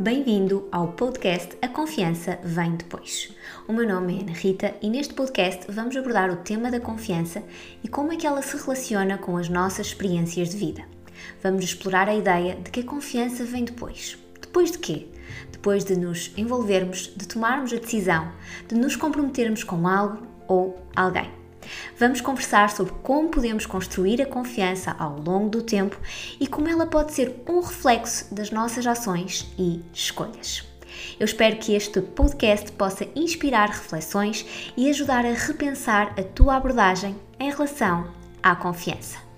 Bem-vindo ao podcast A Confiança Vem Depois. O meu nome é Ana Rita e neste podcast vamos abordar o tema da confiança e como é que ela se relaciona com as nossas experiências de vida. Vamos explorar a ideia de que a confiança vem depois. Depois de quê? Depois de nos envolvermos, de tomarmos a decisão, de nos comprometermos com algo ou alguém. Vamos conversar sobre como podemos construir a confiança ao longo do tempo e como ela pode ser um reflexo das nossas ações e escolhas. Eu espero que este podcast possa inspirar reflexões e ajudar a repensar a tua abordagem em relação à confiança.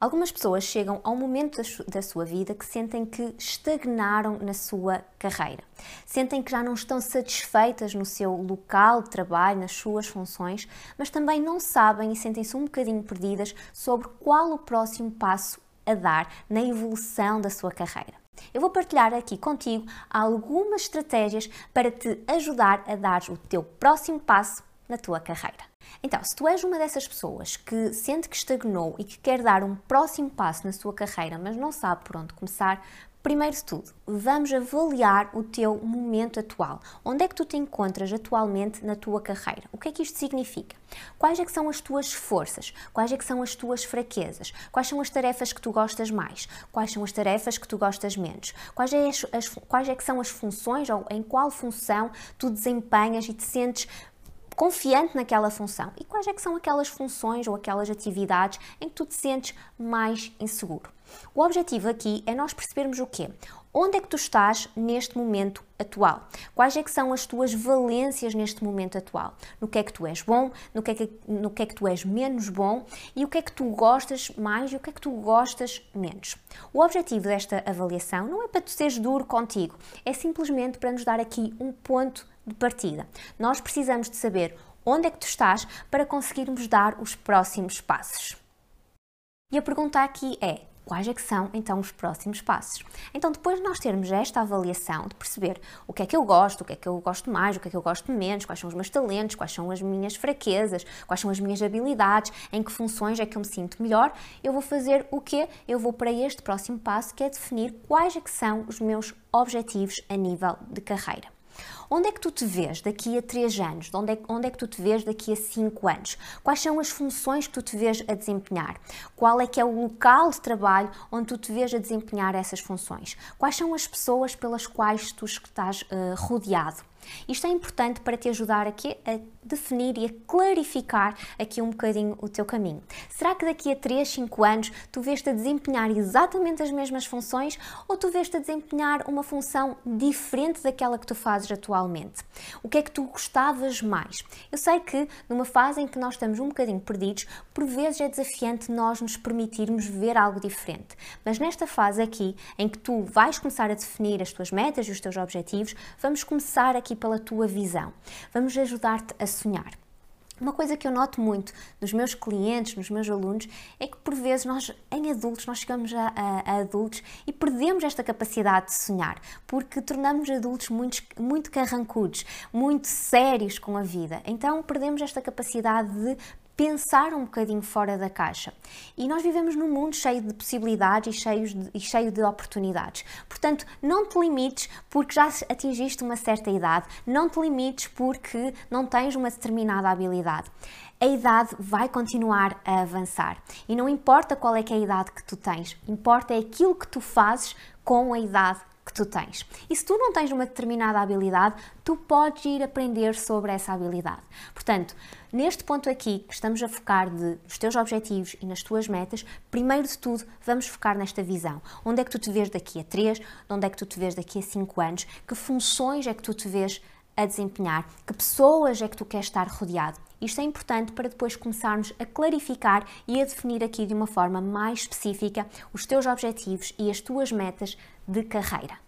Algumas pessoas chegam a um momento da sua vida que sentem que estagnaram na sua carreira. Sentem que já não estão satisfeitas no seu local de trabalho, nas suas funções, mas também não sabem e sentem-se um bocadinho perdidas sobre qual o próximo passo a dar na evolução da sua carreira. Eu vou partilhar aqui contigo algumas estratégias para te ajudar a dar o teu próximo passo na tua carreira. Então, se tu és uma dessas pessoas que sente que estagnou e que quer dar um próximo passo na sua carreira, mas não sabe por onde começar, Primeiro de tudo, vamos avaliar o teu momento atual. Onde é que tu te encontras atualmente na tua carreira? O que é que isto significa? Quais é que são as tuas forças? Quais é que são as tuas fraquezas? Quais são as tarefas que tu gostas mais? Quais são as tarefas que tu gostas menos? Quais é, as, as, quais é que são as funções ou em qual função tu desempenhas e te sentes confiante naquela função. E quais é que são aquelas funções ou aquelas atividades em que tu te sentes mais inseguro? O objetivo aqui é nós percebermos o quê? Onde é que tu estás neste momento atual? Quais é que são as tuas valências neste momento atual? No que é que tu és bom, no que é que, no que, é que tu és menos bom e o que é que tu gostas mais e o que é que tu gostas menos. O objetivo desta avaliação não é para tu seres duro contigo, é simplesmente para nos dar aqui um ponto de partida. Nós precisamos de saber onde é que tu estás para conseguirmos dar os próximos passos. E a pergunta aqui é: quais é que são então os próximos passos? Então, depois de nós termos esta avaliação de perceber o que é que eu gosto, o que é que eu gosto mais, o que é que eu gosto menos, quais são os meus talentos, quais são as minhas fraquezas, quais são as minhas habilidades, em que funções é que eu me sinto melhor, eu vou fazer o quê? Eu vou para este próximo passo que é definir quais é que são os meus objetivos a nível de carreira. Onde é que tu te vês daqui a 3 anos? Onde é, onde é que tu te vês daqui a 5 anos? Quais são as funções que tu te vês a desempenhar? Qual é que é o local de trabalho onde tu te vês a desempenhar essas funções? Quais são as pessoas pelas quais tu estás uh, rodeado? Isto é importante para te ajudar aqui a definir e a clarificar aqui um bocadinho o teu caminho. Será que daqui a 3, 5 anos tu vês-te a desempenhar exatamente as mesmas funções ou tu vês-te a desempenhar uma função diferente daquela que tu fazes atualmente? O que é que tu gostavas mais? Eu sei que numa fase em que nós estamos um bocadinho perdidos, por vezes é desafiante nós nos permitirmos ver algo diferente. Mas nesta fase aqui, em que tu vais começar a definir as tuas metas e os teus objetivos, vamos começar aqui pela tua visão. Vamos ajudar-te a sonhar. Uma coisa que eu noto muito nos meus clientes, nos meus alunos, é que por vezes nós, em adultos, nós chegamos a, a, a adultos e perdemos esta capacidade de sonhar, porque tornamos adultos muito, muito carrancudos, muito sérios com a vida. Então perdemos esta capacidade de pensar um bocadinho fora da caixa. E nós vivemos num mundo cheio de possibilidades e, de, e cheio de oportunidades. Portanto, não te limites porque já atingiste uma certa idade, não te limites porque não tens uma determinada habilidade a idade vai continuar a avançar. E não importa qual é que é a idade que tu tens, importa é aquilo que tu fazes com a idade que tu tens. E se tu não tens uma determinada habilidade, tu podes ir aprender sobre essa habilidade. Portanto, neste ponto aqui que estamos a focar de, nos teus objetivos e nas tuas metas, primeiro de tudo, vamos focar nesta visão. Onde é que tu te vês daqui a 3, onde é que tu te vês daqui a 5 anos, que funções é que tu te vês a desempenhar, que pessoas é que tu queres estar rodeado. Isto é importante para depois começarmos a clarificar e a definir aqui de uma forma mais específica os teus objetivos e as tuas metas de carreira.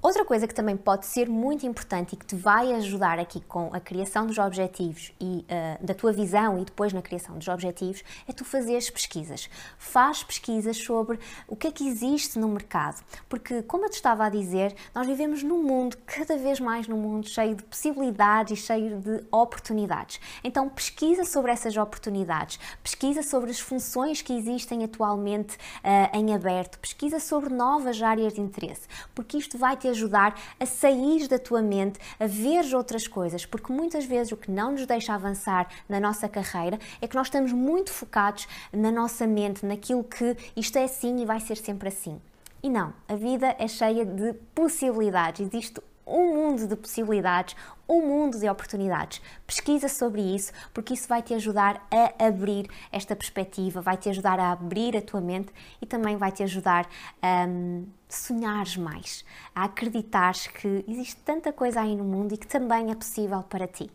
Outra coisa que também pode ser muito importante e que te vai ajudar aqui com a criação dos objetivos e uh, da tua visão e depois na criação dos objetivos é tu fazeres pesquisas. Faz pesquisas sobre o que é que existe no mercado, porque como eu te estava a dizer, nós vivemos num mundo cada vez mais num mundo cheio de possibilidades e cheio de oportunidades. Então pesquisa sobre essas oportunidades, pesquisa sobre as funções que existem atualmente uh, em aberto, pesquisa sobre novas áreas de interesse, porque isto vai ajudar a sair da tua mente, a ver outras coisas, porque muitas vezes o que não nos deixa avançar na nossa carreira é que nós estamos muito focados na nossa mente, naquilo que isto é assim e vai ser sempre assim. E não, a vida é cheia de possibilidades, existe um mundo de possibilidades, um mundo de oportunidades. Pesquisa sobre isso, porque isso vai te ajudar a abrir esta perspectiva, vai te ajudar a abrir a tua mente e também vai te ajudar a um, sonhares mais, a acreditares que existe tanta coisa aí no mundo e que também é possível para ti.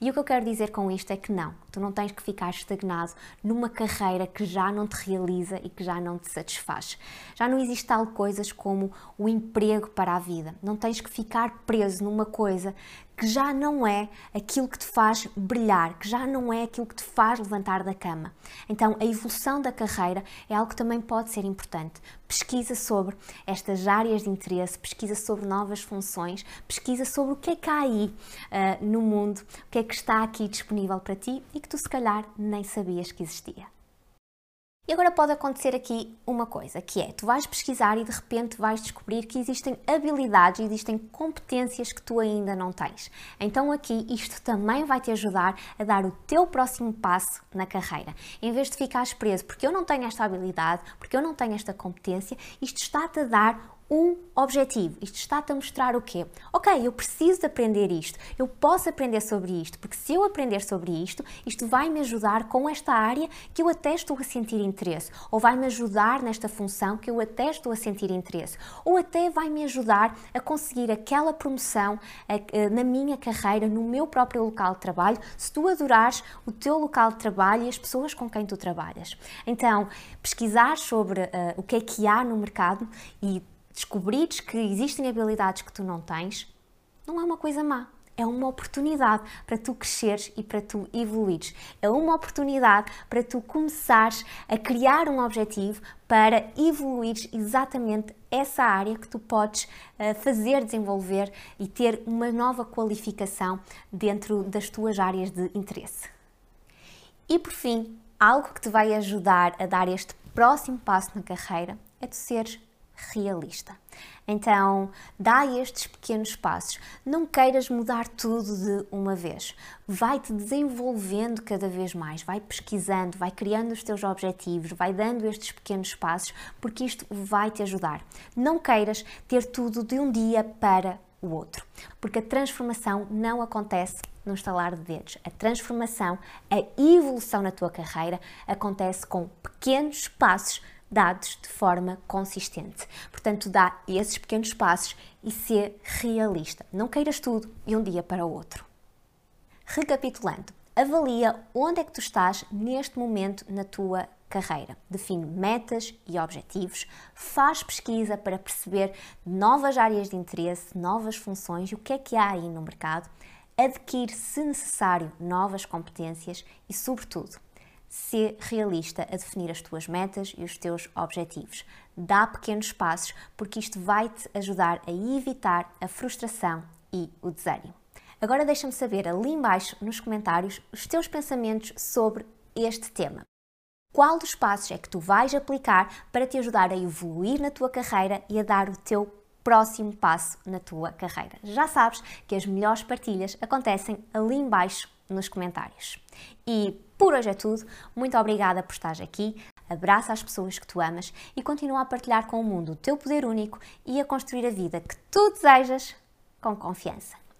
E o que eu quero dizer com isto é que não, tu não tens que ficar estagnado numa carreira que já não te realiza e que já não te satisfaz. Já não existe tal coisas como o emprego para a vida. Não tens que ficar preso numa coisa que já não é aquilo que te faz brilhar, que já não é aquilo que te faz levantar da cama. Então, a evolução da carreira é algo que também pode ser importante. Pesquisa sobre estas áreas de interesse, pesquisa sobre novas funções, pesquisa sobre o que é que há aí uh, no mundo, o que é que está aqui disponível para ti e que tu, se calhar, nem sabias que existia. Agora pode acontecer aqui uma coisa, que é, tu vais pesquisar e de repente vais descobrir que existem habilidades, existem competências que tu ainda não tens. Então aqui isto também vai te ajudar a dar o teu próximo passo na carreira. Em vez de ficares preso porque eu não tenho esta habilidade, porque eu não tenho esta competência, isto está-te a dar um objetivo. Isto está-te a mostrar o quê? Ok, eu preciso de aprender isto, eu posso aprender sobre isto, porque se eu aprender sobre isto, isto vai me ajudar com esta área que eu até estou a sentir interesse, ou vai me ajudar nesta função que eu até estou a sentir interesse, ou até vai me ajudar a conseguir aquela promoção na minha carreira, no meu próprio local de trabalho, se tu adorares o teu local de trabalho e as pessoas com quem tu trabalhas. Então, pesquisar sobre uh, o que é que há no mercado e descobrires que existem habilidades que tu não tens, não é uma coisa má. É uma oportunidade para tu cresceres e para tu evoluires. É uma oportunidade para tu começares a criar um objetivo para evoluires exatamente essa área que tu podes uh, fazer desenvolver e ter uma nova qualificação dentro das tuas áreas de interesse. E por fim, algo que te vai ajudar a dar este próximo passo na carreira é tu seres realista. Então, dá estes pequenos passos. Não queiras mudar tudo de uma vez. Vai-te desenvolvendo cada vez mais, vai pesquisando, vai criando os teus objetivos, vai dando estes pequenos passos, porque isto vai te ajudar. Não queiras ter tudo de um dia para o outro, porque a transformação não acontece no estalar de dedos. A transformação, a evolução na tua carreira acontece com pequenos passos dados de forma consistente. Portanto, dá esses pequenos passos e ser realista. Não queiras tudo de um dia para o outro. Recapitulando, avalia onde é que tu estás neste momento na tua carreira. Define metas e objetivos, faz pesquisa para perceber novas áreas de interesse, novas funções e o que é que há aí no mercado, adquire, se necessário, novas competências e, sobretudo, ser realista a definir as tuas metas e os teus objetivos. Dá pequenos passos, porque isto vai te ajudar a evitar a frustração e o desânimo. Agora deixa-me saber ali embaixo nos comentários os teus pensamentos sobre este tema. Qual dos passos é que tu vais aplicar para te ajudar a evoluir na tua carreira e a dar o teu próximo passo na tua carreira? Já sabes que as melhores partilhas acontecem ali embaixo nos comentários. E por hoje é tudo. Muito obrigada por estar aqui. Abraça as pessoas que tu amas e continua a partilhar com o mundo o teu poder único e a construir a vida que tu desejas com confiança.